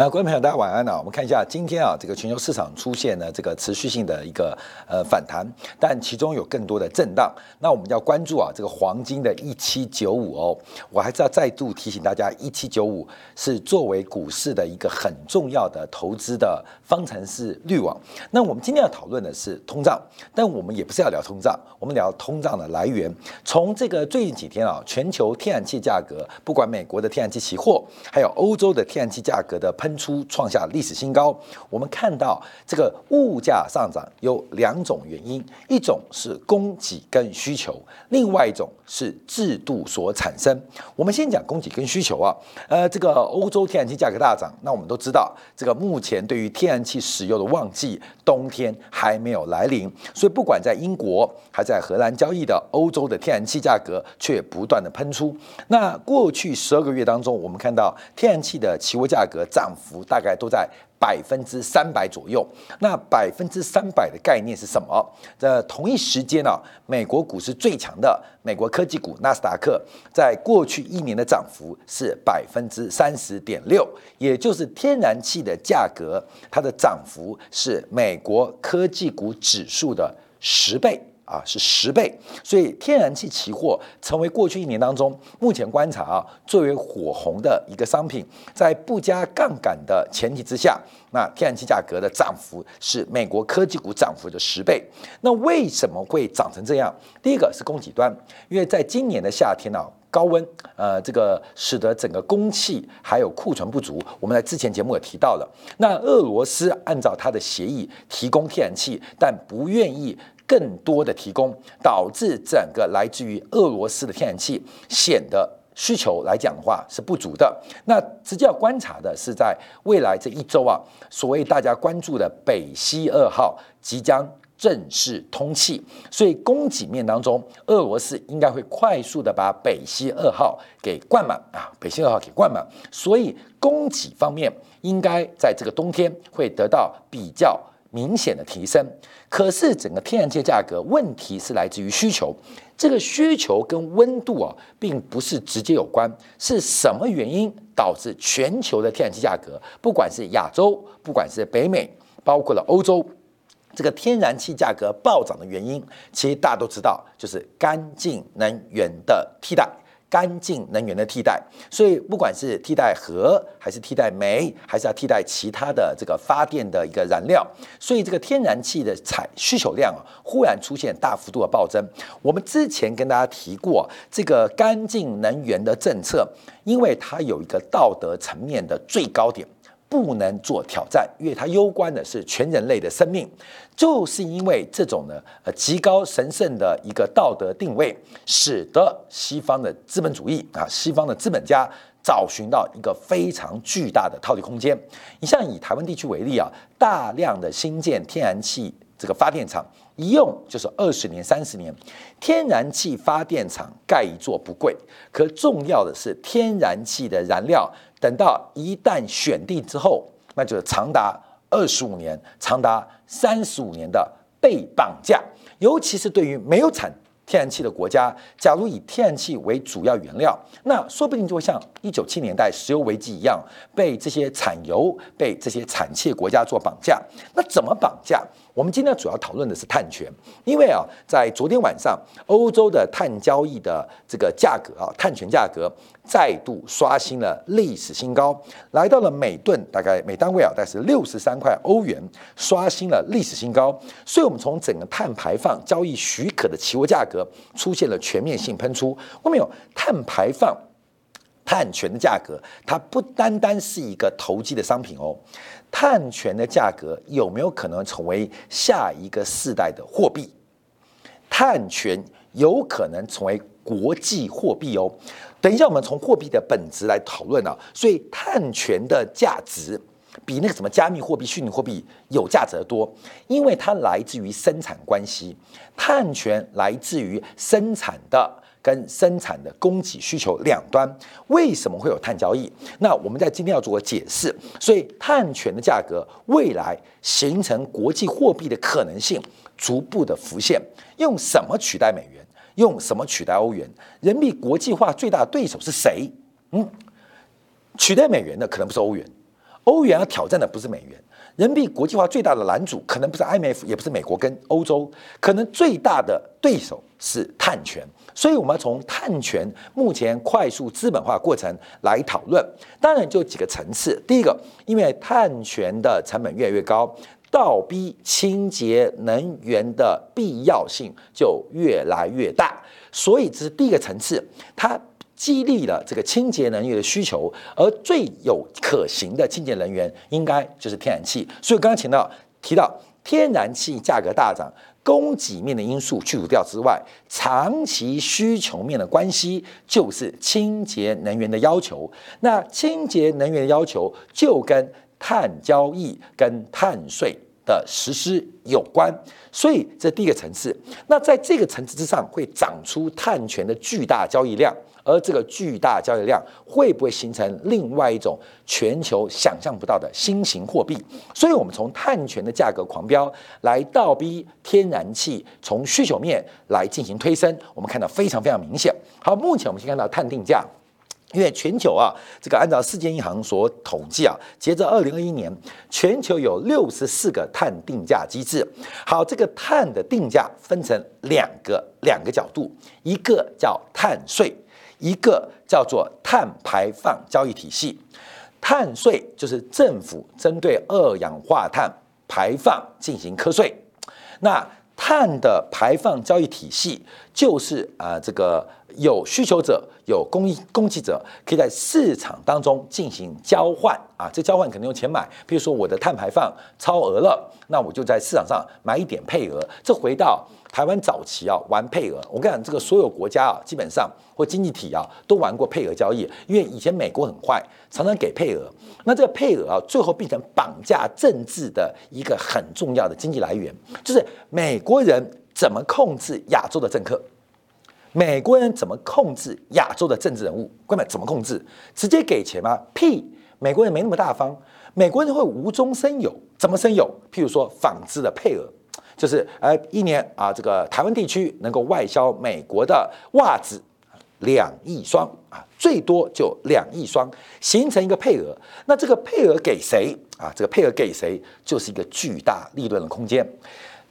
呃，观众朋友，大家晚安啊！我们看一下今天啊，这个全球市场出现了这个持续性的一个呃反弹，但其中有更多的震荡。那我们要关注啊，这个黄金的一七九五哦，我还是要再度提醒大家，一七九五是作为股市的一个很重要的投资的方程式滤网。那我们今天要讨论的是通胀，但我们也不是要聊通胀，我们聊通胀的来源。从这个最近几天啊，全球天然气价格，不管美国的天然气期货，还有欧洲的天然气价格的喷。喷出创下历史新高。我们看到这个物价上涨有两种原因，一种是供给跟需求，另外一种是制度所产生。我们先讲供给跟需求啊，呃，这个欧洲天然气价格大涨，那我们都知道，这个目前对于天然气使用的旺季冬天还没有来临，所以不管在英国还在荷兰交易的欧洲的天然气价格却不断的喷出。那过去十二个月当中，我们看到天然气的期货价格涨。幅大概都在百分之三百左右。那百分之三百的概念是什么？在同一时间呢，美国股市最强的美国科技股纳斯达克，在过去一年的涨幅是百分之三十点六，也就是天然气的价格，它的涨幅是美国科技股指数的十倍。啊，是十倍，所以天然气期货成为过去一年当中目前观察啊最为火红的一个商品，在不加杠杆的前提之下，那天然气价格的涨幅是美国科技股涨幅的十倍。那为什么会涨成这样？第一个是供给端，因为在今年的夏天呢。高温，呃，这个使得整个供气还有库存不足。我们在之前节目也提到了，那俄罗斯按照它的协议提供天然气，但不愿意更多的提供，导致整个来自于俄罗斯的天然气显得需求来讲的话是不足的。那直接要观察的是，在未来这一周啊，所谓大家关注的北溪二号即将。正式通气，所以供给面当中，俄罗斯应该会快速的把北溪二号给灌满啊，北溪二号给灌满，所以供给方面应该在这个冬天会得到比较明显的提升。可是整个天然气价格问题是来自于需求，这个需求跟温度啊，并不是直接有关，是什么原因导致全球的天然气价格，不管是亚洲，不管是北美，包括了欧洲。这个天然气价格暴涨的原因，其实大家都知道，就是干净能源的替代，干净能源的替代。所以不管是替代核，还是替代煤，还是要替代其他的这个发电的一个燃料，所以这个天然气的采需求量啊，忽然出现大幅度的暴增。我们之前跟大家提过，这个干净能源的政策，因为它有一个道德层面的最高点。不能做挑战，因为它攸关的是全人类的生命。就是因为这种呢，呃，极高神圣的一个道德定位，使得西方的资本主义啊，西方的资本家找寻到一个非常巨大的套利空间。你像以台湾地区为例啊，大量的新建天然气这个发电厂，一用就是二十年、三十年。天然气发电厂盖一座不贵，可重要的是天然气的燃料。等到一旦选定之后，那就是长达二十五年、长达三十五年的被绑架。尤其是对于没有产天然气的国家，假如以天然气为主要原料，那说不定就会像一九七年代石油危机一样，被这些产油、被这些产气国家做绑架。那怎么绑架？我们今天主要讨论的是碳权，因为啊，在昨天晚上，欧洲的碳交易的这个价格啊，碳权价格再度刷新了历史新高，来到了每吨大概每单位啊，大概是六十三块欧元，刷新了历史新高。所以，我们从整个碳排放交易许可的期货价格出现了全面性喷出。后面有碳排放、碳权的价格，它不单单是一个投机的商品哦。碳权的价格有没有可能成为下一个世代的货币？碳权有可能成为国际货币哦。等一下，我们从货币的本质来讨论啊。所以，碳权的价值比那个什么加密货币、虚拟货币有价值的多，因为它来自于生产关系，碳权来自于生产的。跟生产的供给需求两端，为什么会有碳交易？那我们在今天要做个解释。所以，碳权的价格未来形成国际货币的可能性逐步的浮现。用什么取代美元？用什么取代欧元？人民币国际化最大的对手是谁？嗯，取代美元的可能不是欧元，欧元要挑战的不是美元，人民币国际化最大的拦阻可能不是 IMF，也不是美国跟欧洲，可能最大的对手是碳权。所以我们要从碳权目前快速资本化过程来讨论。当然就几个层次，第一个，因为碳权的成本越来越高，倒逼清洁能源的必要性就越来越大，所以这是第一个层次，它。激励了这个清洁能源的需求，而最有可行的清洁能源应该就是天然气。所以刚刚提到提到天然气价格大涨，供给面的因素去除掉之外，长期需求面的关系就是清洁能源的要求。那清洁能源的要求就跟碳交易、跟碳税的实施有关。所以这第一个层次。那在这个层次之上，会长出碳权的巨大交易量。而这个巨大交易量会不会形成另外一种全球想象不到的新型货币？所以，我们从碳权的价格狂飙来倒逼天然气从需求面来进行推升，我们看到非常非常明显。好，目前我们先看到碳定价，因为全球啊，这个按照世界银行所统计啊，截至二零二一年，全球有六十四个碳定价机制。好，这个碳的定价分成两个两个角度，一个叫碳税。一个叫做碳排放交易体系，碳税就是政府针对二氧化碳排放进行课税，那碳的排放交易体系就是啊，这个有需求者、有供应供给者可以在市场当中进行交换。啊，这交换肯定用钱买，比如说我的碳排放超额了，那我就在市场上买一点配额，这回到。台湾早期啊玩配额，我跟你讲，这个所有国家啊，基本上或经济体啊都玩过配额交易，因为以前美国很坏，常常给配额。那这个配额啊，最后变成绑架政治的一个很重要的经济来源，就是美国人怎么控制亚洲的政客，美国人怎么控制亚洲的政治人物，关键怎么控制？直接给钱吗？屁！美国人没那么大方，美国人会无中生有，怎么生有？譬如说纺织的配额。就是呃，一年啊，这个台湾地区能够外销美国的袜子两亿双啊，最多就两亿双，形成一个配额。那这个配额给谁啊？这个配额给谁，就是一个巨大利润的空间。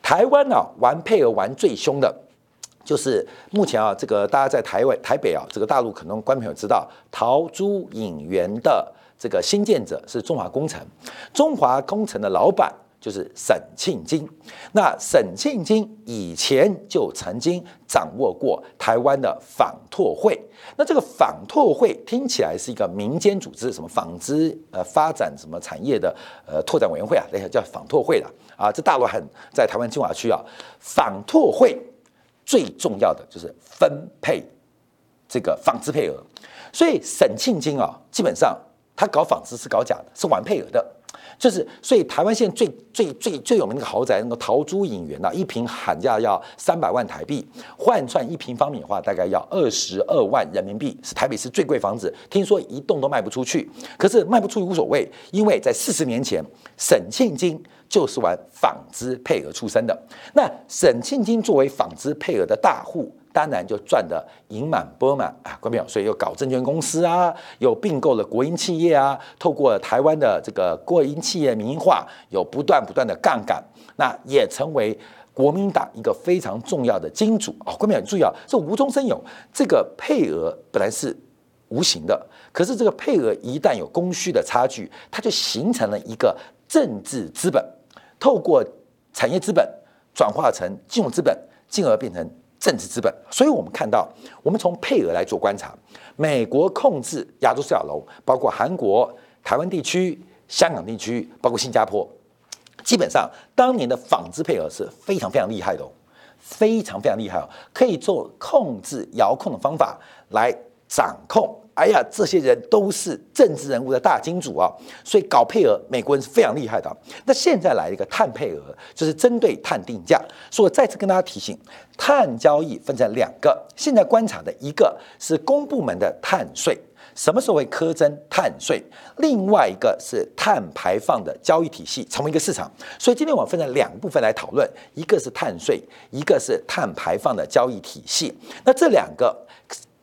台湾呢，玩配额玩最凶的，就是目前啊，这个大家在台湾台北啊，这个大陆可能观众朋友知道，桃珠影园的这个新建者是中华工程，中华工程的老板。就是沈庆金，那沈庆金以前就曾经掌握过台湾的纺拓会，那这个纺拓会听起来是一个民间组织，什么纺织呃发展什么产业的呃拓展委员会啊，那个叫纺拓会了啊，这大陆很在台湾金华区啊，纺拓会最重要的就是分配这个纺织配额，所以沈庆金啊，基本上他搞纺织是搞假的，是玩配额的。就是，所以台湾现在最最最最有名的豪宅，那个桃珠影园呐，一平喊价要三百万台币，换算一平方米的话，大概要二十二万人民币，是台北市最贵房子。听说一栋都卖不出去，可是卖不出去无所谓，因为在四十年前，沈庆金就是玩纺织配额出身的。那沈庆金作为纺织配额的大户。当然就赚得盈满钵满啊，关没有？所以又搞证券公司啊，又并购了国营企业啊，透过台湾的这个国营企业民营化，有不断不断的杠杆，那也成为国民党一个非常重要的金主啊。关没有？注意啊，这无中生有，这个配额本来是无形的，可是这个配额一旦有供需的差距，它就形成了一个政治资本，透过产业资本转化成金融资本，进而变成。政治资本，所以我们看到，我们从配额来做观察，美国控制亚洲四小龙，包括韩国、台湾地区、香港地区，包括新加坡，基本上当年的纺织配额是非常非常厉害的，非常非常厉害哦，可以做控制遥控的方法来掌控。哎呀，这些人都是政治人物的大金主啊，所以搞配额，美国人是非常厉害的。那现在来一个碳配额，就是针对碳定价。所以我再次跟大家提醒，碳交易分成两个，现在观察的一个是公部门的碳税，什么时候会苛征碳税？另外一个是碳排放的交易体系，成为一个市场。所以今天我们分成两部分来讨论，一个是碳税，一个是碳排放的交易体系。那这两个。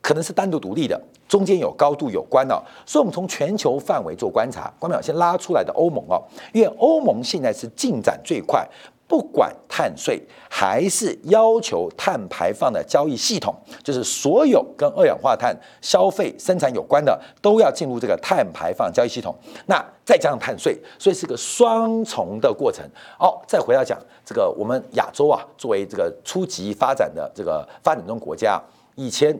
可能是单独独立的，中间有高度有关哦。所以，我们从全球范围做观察，关淼先拉出来的欧盟哦，因为欧盟现在是进展最快。不管碳税还是要求碳排放的交易系统，就是所有跟二氧化碳消费生产有关的，都要进入这个碳排放交易系统。那再加上碳税，所以是个双重的过程。哦，再回到讲这个，我们亚洲啊，作为这个初级发展的这个发展中国家，以前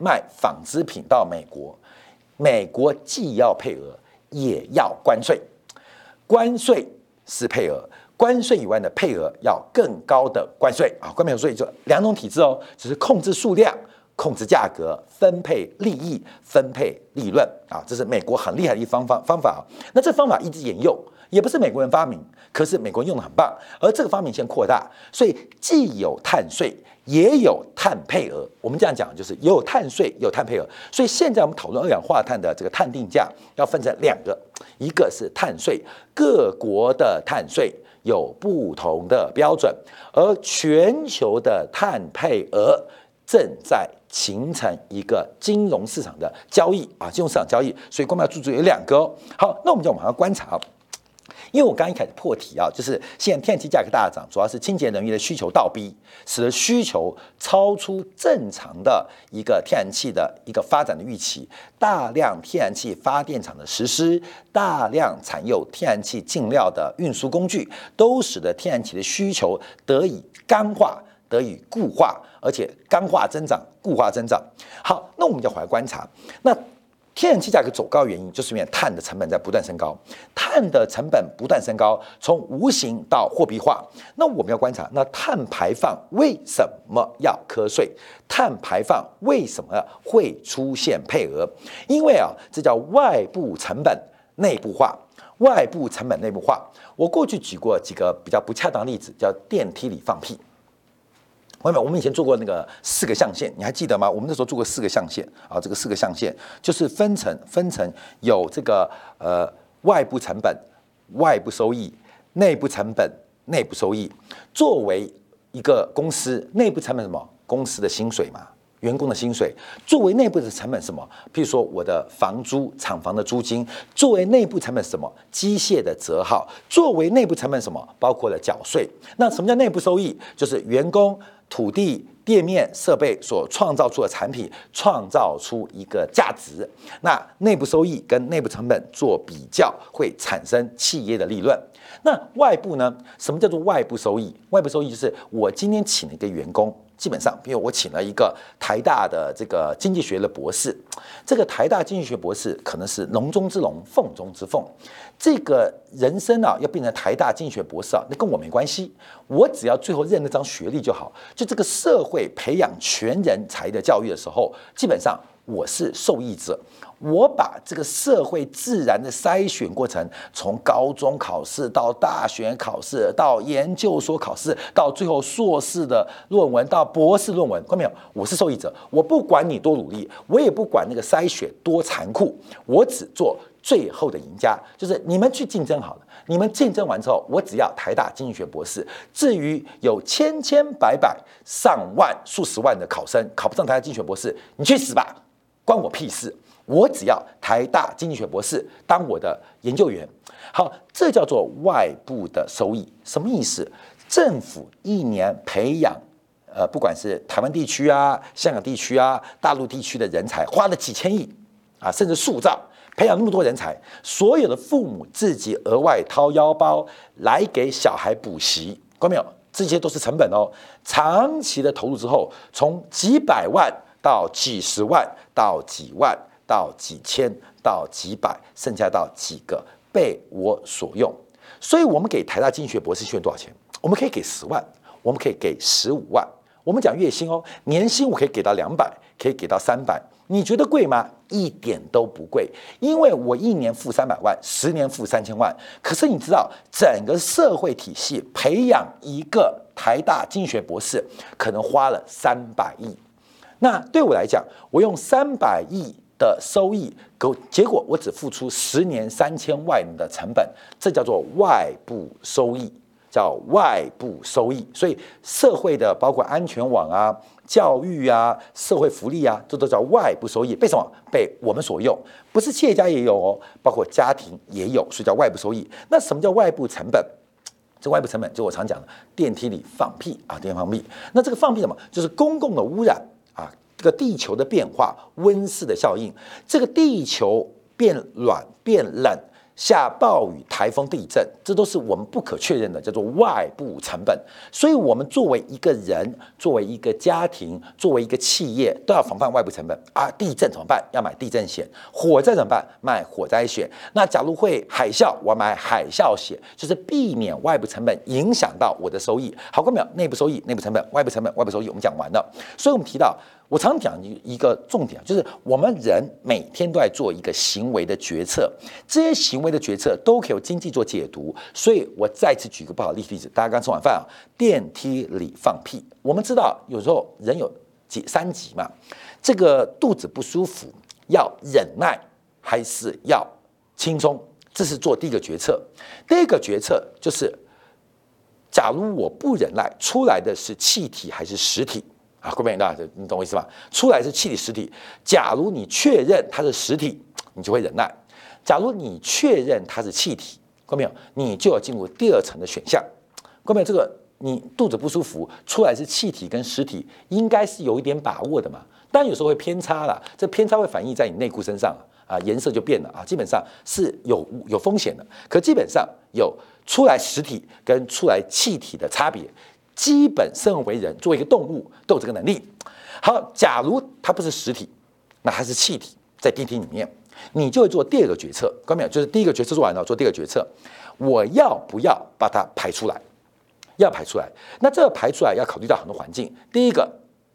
卖纺织品到美国，美国既要配额，也要关税，关税是配额。关税以外的配额要更高的关税啊，关税就两种体制哦，只是控制数量、控制价格、分配利益、分配利润啊，这是美国很厉害的一方方方法啊。那这方法一直沿用，也不是美国人发明，可是美国人用的很棒。而这个方面先扩大，所以既有碳税，也有碳配额。我们这样讲就是也有碳税，有碳配额。所以现在我们讨论二氧化碳的这个碳定价，要分成两个，一个是碳税，各国的碳税。有不同的标准，而全球的碳配额正在形成一个金融市场的交易啊，金融市场交易，所以我们要注意有两个哦。好，那我们就往上观察。因为我刚一开始破题啊，就是现在天然气价格大涨，主要是清洁能源的需求倒逼，使得需求超出正常的一个天然气的一个发展的预期，大量天然气发电厂的实施，大量产有天然气进料的运输工具，都使得天然气的需求得以干化，得以固化，而且干化增长，固化增长。好，那我们就回来观察那。天然气价格走高原因就是因为碳的成本在不断升高，碳的成本不断升高，从无形到货币化。那我们要观察，那碳排放为什么要瞌税？碳排放为什么会出现配额？因为啊，这叫外部成本内部化，外部成本内部化。我过去举过几个比较不恰当例子，叫电梯里放屁。朋友们，我们以前做过那个四个象限，你还记得吗？我们那时候做过四个象限啊，这个四个象限就是分成分成有这个呃外部成本、外部收益、内部成本、内部收益。作为一个公司，内部成本什么？公司的薪水嘛。员工的薪水作为内部的成本什么？譬如说我的房租、厂房的租金，作为内部成本什么？机械的折耗，作为内部成本什么？包括了缴税。那什么叫内部收益？就是员工、土地、店面、设备所创造出的产品，创造出一个价值。那内部收益跟内部成本做比较，会产生企业的利润。那外部呢？什么叫做外部收益？外部收益就是我今天请了一个员工。基本上，比如我请了一个台大的这个经济学的博士，这个台大经济学博士可能是龙中之龙，凤中之凤。这个人生啊，要变成台大经济学博士啊，那跟我没关系，我只要最后认那张学历就好。就这个社会培养全人才的教育的时候，基本上我是受益者。我把这个社会自然的筛选过程，从高中考试到大学考试，到研究所考试，到最后硕士的论文，到博士论文，看到没有？我是受益者，我不管你多努力，我也不管那个筛选多残酷，我只做最后的赢家。就是你们去竞争好了，你们竞争完之后，我只要台大经济学博士。至于有千千百百、上万、数十万的考生考不上台大经济学博士，你去死吧，关我屁事。我只要台大经济学博士当我的研究员，好，这叫做外部的收益，什么意思？政府一年培养，呃，不管是台湾地区啊、香港地区啊、大陆地区的人才，花了几千亿啊，甚至数兆，培养那么多人才，所有的父母自己额外掏腰包来给小孩补习，看到没有？这些都是成本哦。长期的投入之后，从几百万到几十万到几万。到几千到几百，剩下到几个被我所用，所以我们给台大经济学博士学多少钱？我们可以给十万，我们可以给十五万。我们讲月薪哦，年薪我可以给到两百，可以给到三百。你觉得贵吗？一点都不贵，因为我一年付三百万，十年付三千万。可是你知道，整个社会体系培养一个台大经济学博士，可能花了三百亿。那对我来讲，我用三百亿。的收益，给结果我只付出十年三千万的成本，这叫做外部收益，叫外部收益。所以社会的包括安全网啊、教育啊、社会福利啊，这都叫外部收益。被什么？被我们所用，不是企业家也有哦，包括家庭也有，所以叫外部收益。那什么叫外部成本？这外部成本就我常讲的，电梯里放屁啊，电梯放屁。那这个放屁什么？就是公共的污染，这个地球的变化、温室的效应，这个地球变暖变冷。下暴雨、台风、地震，这都是我们不可确认的，叫做外部成本。所以，我们作为一个人，作为一个家庭，作为一个企业，都要防范外部成本啊。地震怎么办？要买地震险。火灾怎么办？买火灾险。那假如会海啸，我买海啸险，就是避免外部成本影响到我的收益。好，过没有？内部收益、内部成本、外部成本、外部收益，我们讲完了。所以我们提到。我常讲一一个重点，就是我们人每天都在做一个行为的决策，这些行为的决策都可以由经济做解读。所以我再次举个不好的例子，大家刚吃完饭啊，电梯里放屁。我们知道有时候人有几三级嘛，这个肚子不舒服要忍耐还是要轻松，这是做第一个决策。第二个决策就是，假如我不忍耐，出来的是气体还是实体？啊，各位大家，你懂我意思吧？出来是气体实体。假如你确认它是实体，你就会忍耐；假如你确认它是气体，各位没有？你就要进入第二层的选项。各位没有？这个你肚子不舒服，出来是气体跟实体，应该是有一点把握的嘛？但有时候会偏差了，这偏差会反映在你内裤身上啊，颜色就变了啊，基本上是有有风险的。可基本上有出来实体跟出来气体的差别。基本身为人，作为一个动物都有这个能力。好，假如它不是实体，那它是气体，在电梯里面，你就会做第二个决策。关没有？就是第一个决策做完了，做第二个决策，我要不要把它排出来？要排出来。那这个排出来要考虑到很多环境。第一个，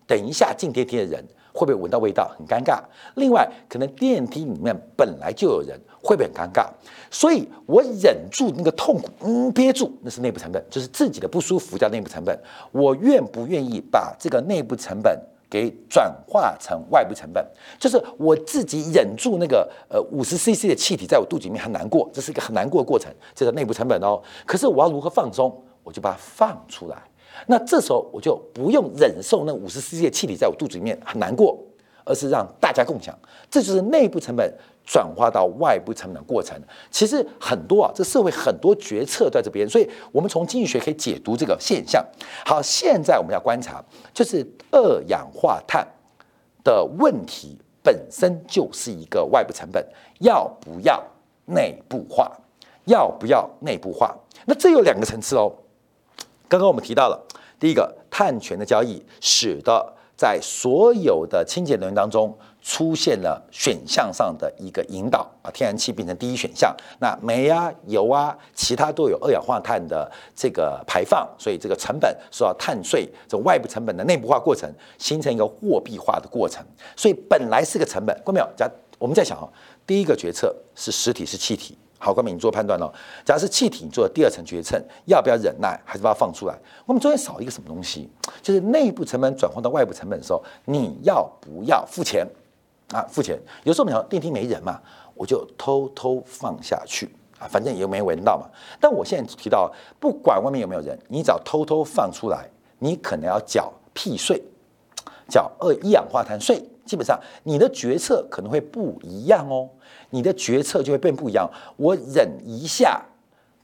等一下进电梯的人。会不会闻到味道很尴尬？另外，可能电梯里面本来就有人，会不会很尴尬？所以我忍住那个痛苦，嗯，憋住，那是内部成本，就是自己的不舒服叫内部成本。我愿不愿意把这个内部成本给转化成外部成本？就是我自己忍住那个呃五十 CC 的气体在我肚子里面很难过，这是一个很难过的过程，这个内部成本哦。可是我要如何放松？我就把它放出来。那这时候我就不用忍受那五十 cc 的气体在我肚子里面很难过，而是让大家共享，这就是内部成本转化到外部成本的过程。其实很多啊，这社会很多决策在这边，所以我们从经济学可以解读这个现象。好，现在我们要观察，就是二氧化碳的问题本身就是一个外部成本，要不要内部化？要不要内部化？那这有两个层次哦。刚刚我们提到了第一个碳权的交易，使得在所有的清洁能源当中出现了选项上的一个引导啊，天然气变成第一选项，那煤啊、油啊，其他都有二氧化碳的这个排放，所以这个成本受到碳税这种外部成本的内部化过程，形成一个货币化的过程，所以本来是个成本，过没有？假我们在想啊，第一个决策是实体是气体。好，官民做判断喽。假如是气体，做第二层决策，要不要忍耐，还是把它放出来？我们中间少一个什么东西？就是内部成本转换到外部成本的时候，你要不要付钱啊？付钱。有时候我们想电梯没人嘛，我就偷偷放下去啊，反正也没闻到嘛。但我现在提到，不管外面有没有人，你只要偷偷放出来，你可能要缴屁税，缴二一氧化碳税。基本上，你的决策可能会不一样哦。你的决策就会变不一样。我忍一下，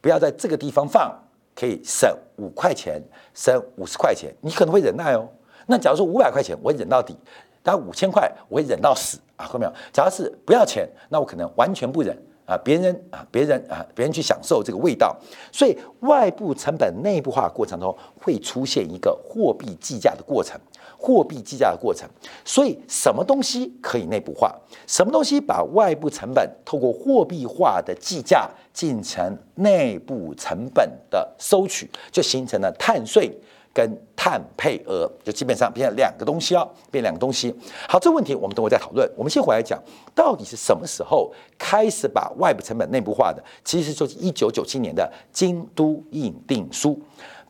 不要在这个地方放，可以省五块钱，省五十块钱，你可能会忍耐哦。那假如说五百块钱，我忍到底；，但五千块，我会忍到死啊，后面？假如是不要钱，那我可能完全不忍啊。别人啊，别人啊，别人去享受这个味道。所以，外部成本内部化过程中会出现一个货币计价的过程。货币计价的过程，所以什么东西可以内部化？什么东西把外部成本透过货币化的计价进程内部成本的收取，就形成了碳税跟碳配额，就基本上变成两个东西哦，变两个东西。好，这个问题我们等会再讨论。我们先回来讲，到底是什么时候开始把外部成本内部化的？其实就是一九九七年的京都议定书。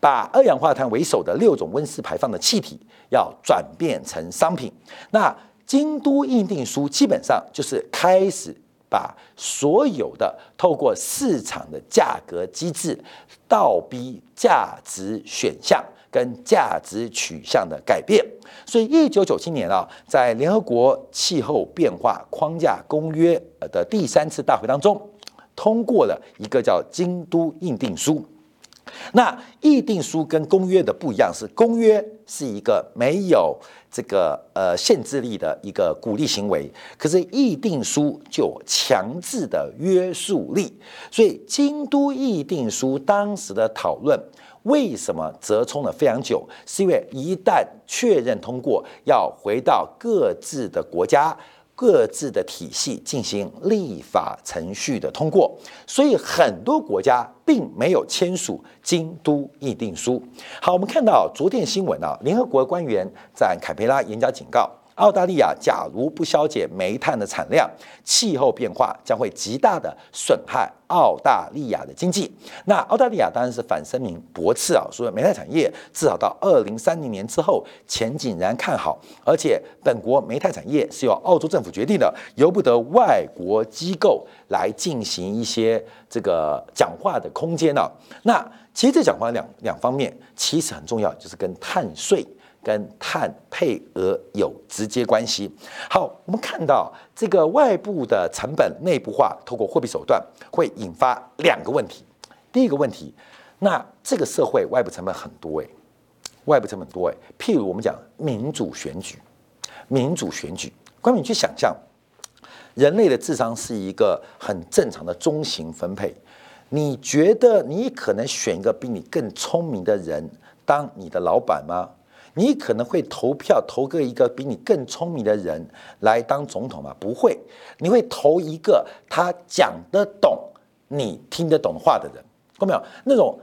把二氧化碳为首的六种温室排放的气体要转变成商品，那京都议定书基本上就是开始把所有的透过市场的价格机制倒逼价值选项跟价值取向的改变。所以，一九九七年啊，在联合国气候变化框架公约的第三次大会当中，通过了一个叫《京都议定书》。那议定书跟公约的不一样，是公约是一个没有这个呃限制力的一个鼓励行为，可是议定书就强制的约束力。所以京都议定书当时的讨论为什么折冲了非常久，是因为一旦确认通过，要回到各自的国家。各自的体系进行立法程序的通过，所以很多国家并没有签署京都议定书。好，我们看到昨天新闻啊，联合国官员在坎培拉演讲警告。澳大利亚假如不削减煤炭的产量，气候变化将会极大的损害澳大利亚的经济。那澳大利亚当然是反声明驳斥啊，说煤炭产业至少到二零三零年之后前景然看好，而且本国煤炭产业是由澳洲政府决定的，由不得外国机构来进行一些这个讲话的空间呢。那其实这讲话两两方面其实很重要，就是跟碳税。跟碳配额有直接关系。好，我们看到这个外部的成本内部化，透过货币手段会引发两个问题。第一个问题，那这个社会外部成本很多诶，外部成本多诶。譬如我们讲民主选举，民主选举，关你去想象，人类的智商是一个很正常的中型分配。你觉得你可能选一个比你更聪明的人当你的老板吗？你可能会投票投个一个比你更聪明的人来当总统吗？不会，你会投一个他讲得懂、你听得懂话的人。看到没有？那种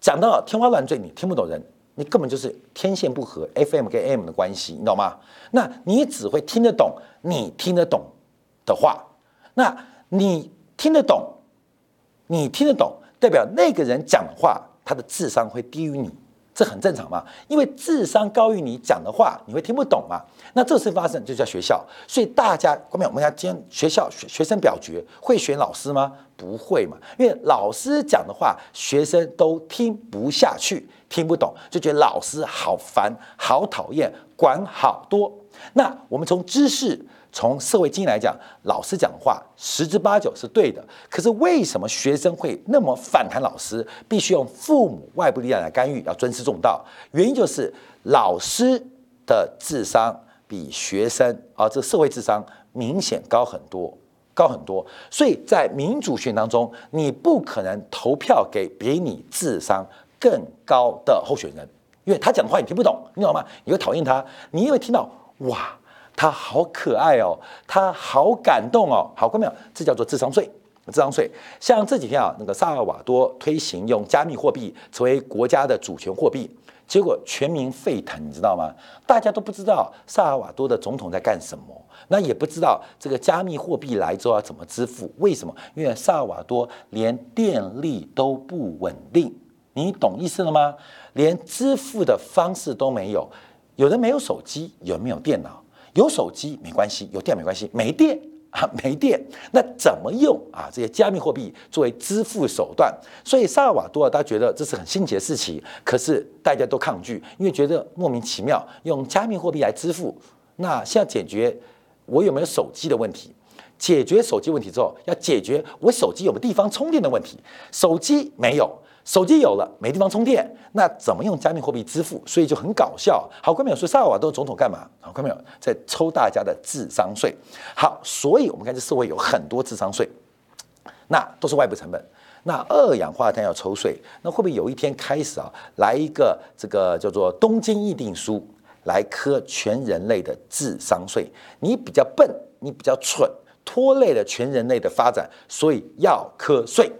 讲到天花乱坠、你听不懂人，你根本就是天线不合，FM 跟 AM 的关系，你懂吗？那你只会听得懂你听得懂的话，那你听得懂，你听得懂，代表那个人讲话他的智商会低于你。这很正常嘛，因为智商高于你讲的话，你会听不懂嘛。那这次发生就叫学校，所以大家后面我们要今天学校学学生表决会选老师吗？不会嘛，因为老师讲的话，学生都听不下去，听不懂，就觉得老师好烦、好讨厌，管好多。那我们从知识。从社会经验来讲，老师讲的话十之八九是对的。可是为什么学生会那么反弹？老师必须用父母外部力量来干预，要尊师重道。原因就是老师的智商比学生啊，这社会智商明显高很多，高很多。所以在民主选当中，你不可能投票给比你智商更高的候选人，因为他讲的话你听不懂，你懂吗？你会讨厌他，你因为听到哇。他好可爱哦，他好感动哦，好过没有？这叫做智商税，智商税。像这几天啊，那个萨尔瓦多推行用加密货币成为国家的主权货币，结果全民沸腾，你知道吗？大家都不知道萨尔瓦多的总统在干什么，那也不知道这个加密货币来之后要怎么支付。为什么？因为萨尔瓦多连电力都不稳定，你懂意思了吗？连支付的方式都没有，有人没有手机，有没有电脑？有手机没关系，有电没关系，没电啊，没电，那怎么用啊？这些加密货币作为支付手段，所以萨尔瓦多大家觉得这是很新奇的事情，可是大家都抗拒，因为觉得莫名其妙，用加密货币来支付。那现在解决我有没有手机的问题，解决手机问题之后，要解决我手机有没有地方充电的问题，手机没有。手机有了，没地方充电，那怎么用加密货币支付？所以就很搞笑。好，观众有说萨尔瓦多总统干嘛？好，观众有在抽大家的智商税。好，所以我们看这社会有很多智商税，那都是外部成本。那二氧化碳要抽税，那会不会有一天开始啊，来一个这个叫做东京议定书来磕全人类的智商税？你比较笨，你比较蠢，拖累了全人类的发展，所以要磕税。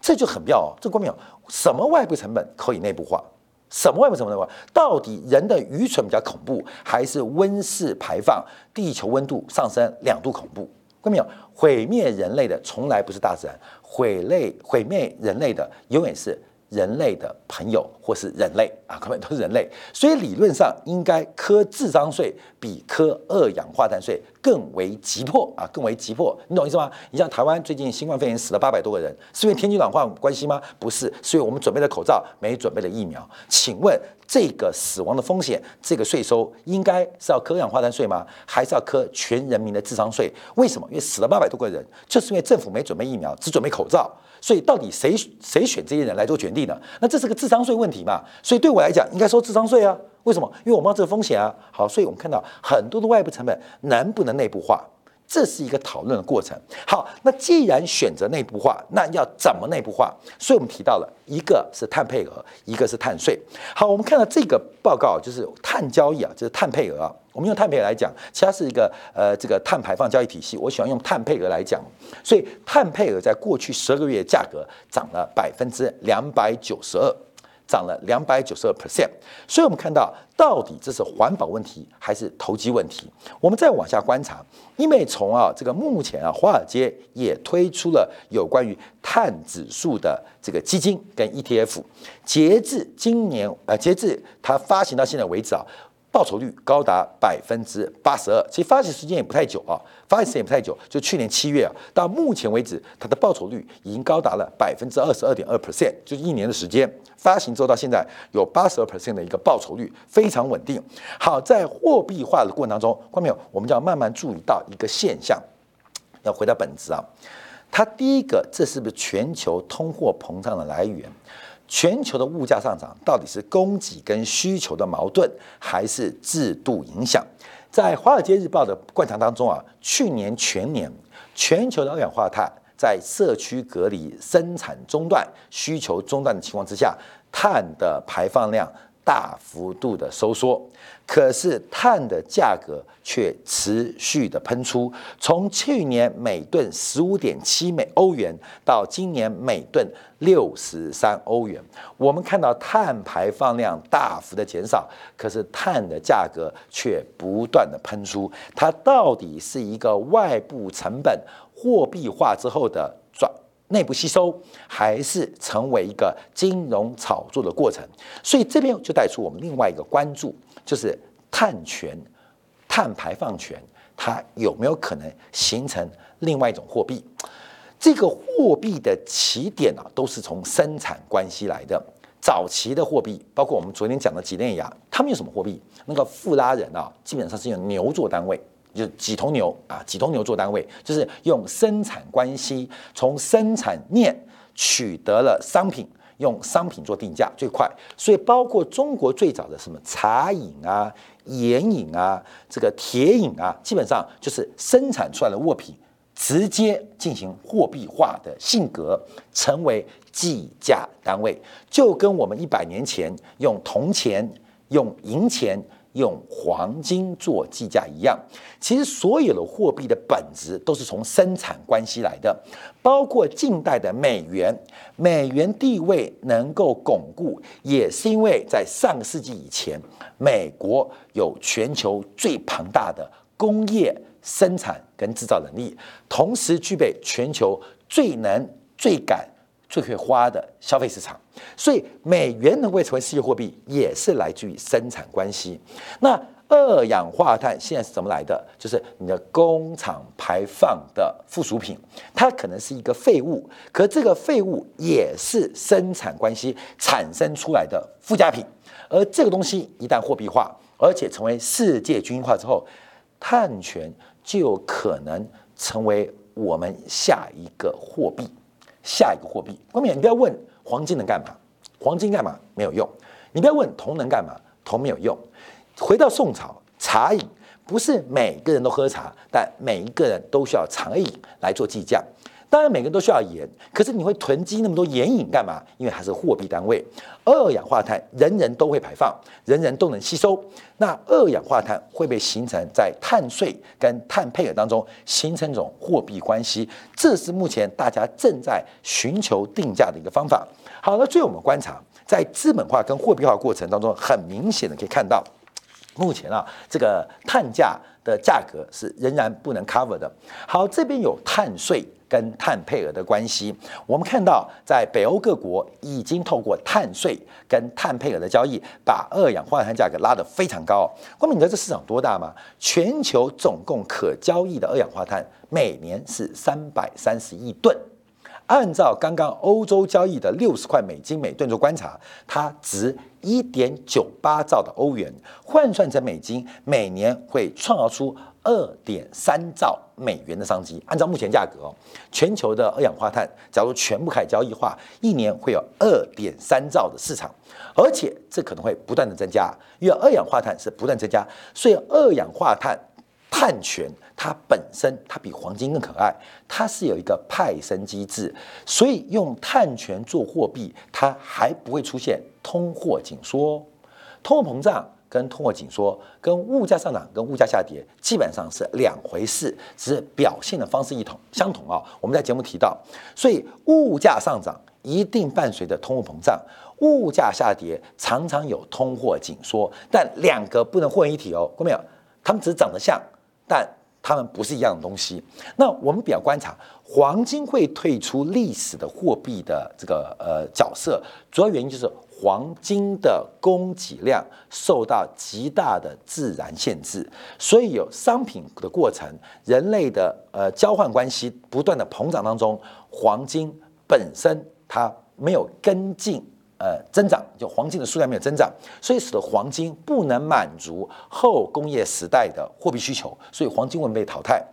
这就很妙哦，这关没有什么外部成本可以内部化，什么外部成本内部化？到底人的愚蠢比较恐怖，还是温室排放、地球温度上升两度恐怖？关没有？毁灭人类的从来不是大自然，毁类毁灭人类的永远是人类的朋友或是人类啊，根本都是人类，所以理论上应该科智商税比科二氧化碳税更为急迫啊，更为急迫，你懂意思吗？你像台湾最近新冠肺炎死了八百多个人，是因为天气暖化关系吗？不是，是因为我们准备了口罩，没准备了疫苗。请问这个死亡的风险，这个税收应该是要科二氧化碳税吗？还是要科全人民的智商税？为什么？因为死了八百多个人，就是因为政府没准备疫苗，只准备口罩。所以到底谁谁选这些人来做决定呢？那这是个智商税问题嘛？所以对我来讲，应该收智商税啊？为什么？因为我冒这个风险啊。好，所以我们看到很多的外部成本能不能内部化，这是一个讨论的过程。好，那既然选择内部化，那要怎么内部化？所以我们提到了一个是碳配额，一个是碳税。好，我们看到这个报告就是碳交易啊，就是碳配额啊。我们用碳配额来讲，其他是一个呃这个碳排放交易体系。我喜欢用碳配额来讲，所以碳配额在过去十二个月价格涨了百分之两百九十二，涨了两百九十二 percent。所以我们看到，到底这是环保问题还是投机问题？我们再往下观察，因为从啊这个目前啊，华尔街也推出了有关于碳指数的这个基金跟 ETF，截至今年呃截至它发行到现在为止啊。报酬率高达百分之八十二，其实发行时间也不太久啊，发行时间也不太久，就去年七月啊，到目前为止，它的报酬率已经高达了百分之二十二点二 percent，就是一年的时间，发行之后到现在有八十二 percent 的一个报酬率，非常稳定。好，在货币化的过程当中，观众朋友，我们就要慢慢注意到一个现象，要回到本质啊，它第一个，这是不是全球通货膨胀的来源？全球的物价上涨到底是供给跟需求的矛盾，还是制度影响？在《华尔街日报》的观察当中啊，去年全年全球的二氧化碳在社区隔离、生产中断、需求中断的情况之下，碳的排放量。大幅度的收缩，可是碳的价格却持续的喷出。从去年每吨十五点七美欧元到今年每吨六十三欧元，我们看到碳排放量大幅的减少，可是碳的价格却不断的喷出。它到底是一个外部成本货币化之后的？内部吸收还是成为一个金融炒作的过程，所以这边就带出我们另外一个关注，就是碳权、碳排放权，它有没有可能形成另外一种货币？这个货币的起点啊，都是从生产关系来的。早期的货币，包括我们昨天讲的几内亚，他们有什么货币？那个富拉人啊，基本上是用牛做单位。就几头牛啊，几头牛做单位，就是用生产关系从生产链取得了商品，用商品做定价最快。所以包括中国最早的什么茶饮啊、盐饮啊、这个铁饮啊，基本上就是生产出来的物品直接进行货币化的性格，成为计价单位，就跟我们一百年前用铜钱、用银钱。用黄金做计价一样，其实所有的货币的本质都是从生产关系来的，包括近代的美元，美元地位能够巩固，也是因为在上个世纪以前，美国有全球最庞大的工业生产跟制造能力，同时具备全球最能最敢。最会花的消费市场，所以美元能够成为世界货币，也是来自于生产关系。那二氧化碳现在是怎么来的？就是你的工厂排放的附属品，它可能是一个废物，可这个废物也是生产关系产生出来的附加品。而这个东西一旦货币化，而且成为世界均化之后，碳权就有可能成为我们下一个货币。下一个货币，关键你不要问黄金能干嘛，黄金干嘛没有用；你不要问铜能干嘛，铜没有用。回到宋朝，茶饮不是每个人都喝茶，但每一个人都需要茶饮来做计价。当然，每个人都需要盐，可是你会囤积那么多盐饮干嘛？因为它是货币单位。二氧化碳人人都会排放，人人都能吸收。那二氧化碳会被形成在碳税跟碳配额当中形成一种货币关系，这是目前大家正在寻求定价的一个方法。好那，最后我们观察在资本化跟货币化过程当中，很明显的可以看到，目前啊这个碳价的价格是仍然不能 cover 的。好，这边有碳税。跟碳配额的关系。我们看到，在北欧各国已经透过碳税跟碳配额的交易，把二氧化碳价格拉得非常高。光明，你知道这市场多大吗？全球总共可交易的二氧化碳每年是三百三十亿吨。按照刚刚欧洲交易的六十块美金每吨做观察，它值一点九八兆的欧元，换算成美金，每年会创造出二点三兆美元的商机。按照目前价格，全球的二氧化碳，假如全部开始交易化，一年会有二点三兆的市场，而且这可能会不断的增加，因为二氧化碳是不断增加，所以二氧化碳。碳权它本身它比黄金更可爱，它是有一个派生机制，所以用碳权做货币，它还不会出现通货紧缩。通货膨胀跟通货紧缩跟物价上涨跟物价下跌基本上是两回事，只是表现的方式一同相同啊。我们在节目提到，所以物价上涨一定伴随着通货膨胀，物价下跌常常有通货紧缩，但两个不能混为一体哦，看没有？他们只是长得像。但它们不是一样的东西。那我们比较观察，黄金会退出历史的货币的这个呃角色，主要原因就是黄金的供给量受到极大的自然限制，所以有商品的过程，人类的呃交换关系不断的膨胀当中，黄金本身它没有跟进。呃，增长就黄金的数量没有增长，所以使得黄金不能满足后工业时代的货币需求，所以黄金会被淘汰。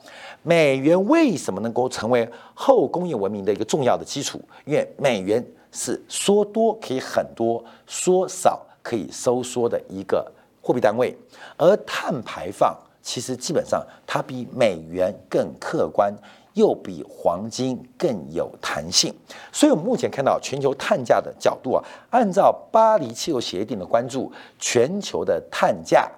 美元为什么能够成为后工业文明的一个重要的基础？因为美元是说多可以很多，说少可以收缩的一个货币单位，而碳排放其实基本上它比美元更客观。又比黄金更有弹性，所以我们目前看到全球碳价的角度啊，按照巴黎气候协定的关注，全球的碳价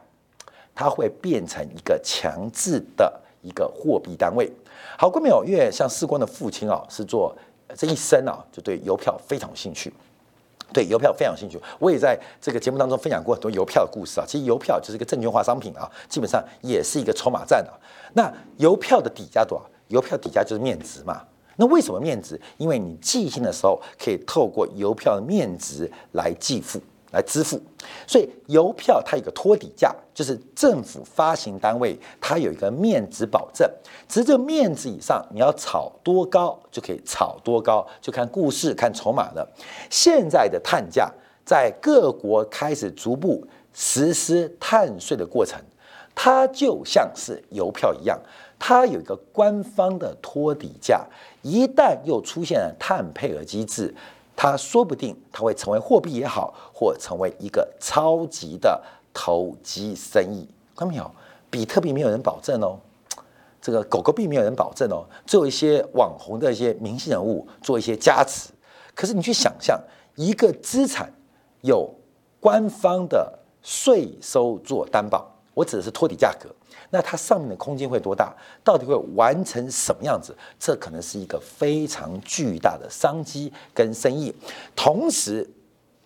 它会变成一个强制的一个货币单位。好，各位朋友，因为像世光的父亲啊，是做这一生啊，就对邮票非常有兴趣，对邮票非常有兴趣。我也在这个节目当中分享过很多邮票的故事啊。其实邮票就是一个证券化商品啊，基本上也是一个筹码战啊。那邮票的底价多少？邮票底价就是面值嘛？那为什么面值？因为你寄信的时候可以透过邮票的面值来寄付、来支付，所以邮票它有个托底价，就是政府发行单位它有一个面值保证，只是这面值以上你要炒多高就可以炒多高，就看故事、看筹码了。现在的碳价在各国开始逐步实施碳税的过程，它就像是邮票一样。它有一个官方的托底价，一旦又出现了碳配额机制，它说不定它会成为货币也好，或成为一个超级的投机生意。看到没有？比特币没有人保证哦，这个狗狗币没有人保证哦，只有一些网红的一些明星人物做一些加持。可是你去想象，一个资产有官方的税收做担保，我指的是托底价格。那它上面的空间会多大？到底会完成什么样子？这可能是一个非常巨大的商机跟生意。同时，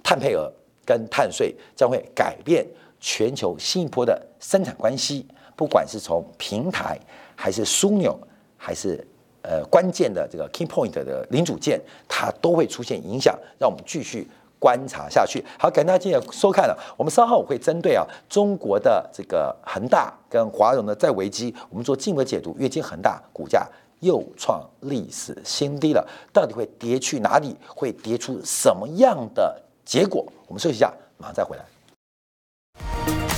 碳配额跟碳税将会改变全球新一波的生产关系，不管是从平台还是枢纽，还是呃关键的这个 key point 的零组件，它都会出现影响。让我们继续。观察下去，好，感谢大家今天收看了。我们稍后会针对啊中国的这个恒大跟华融的再危机，我们做进一步解读。月经恒大股价又创历史新低了，到底会跌去哪里？会跌出什么样的结果？我们休息一下，马上再回来。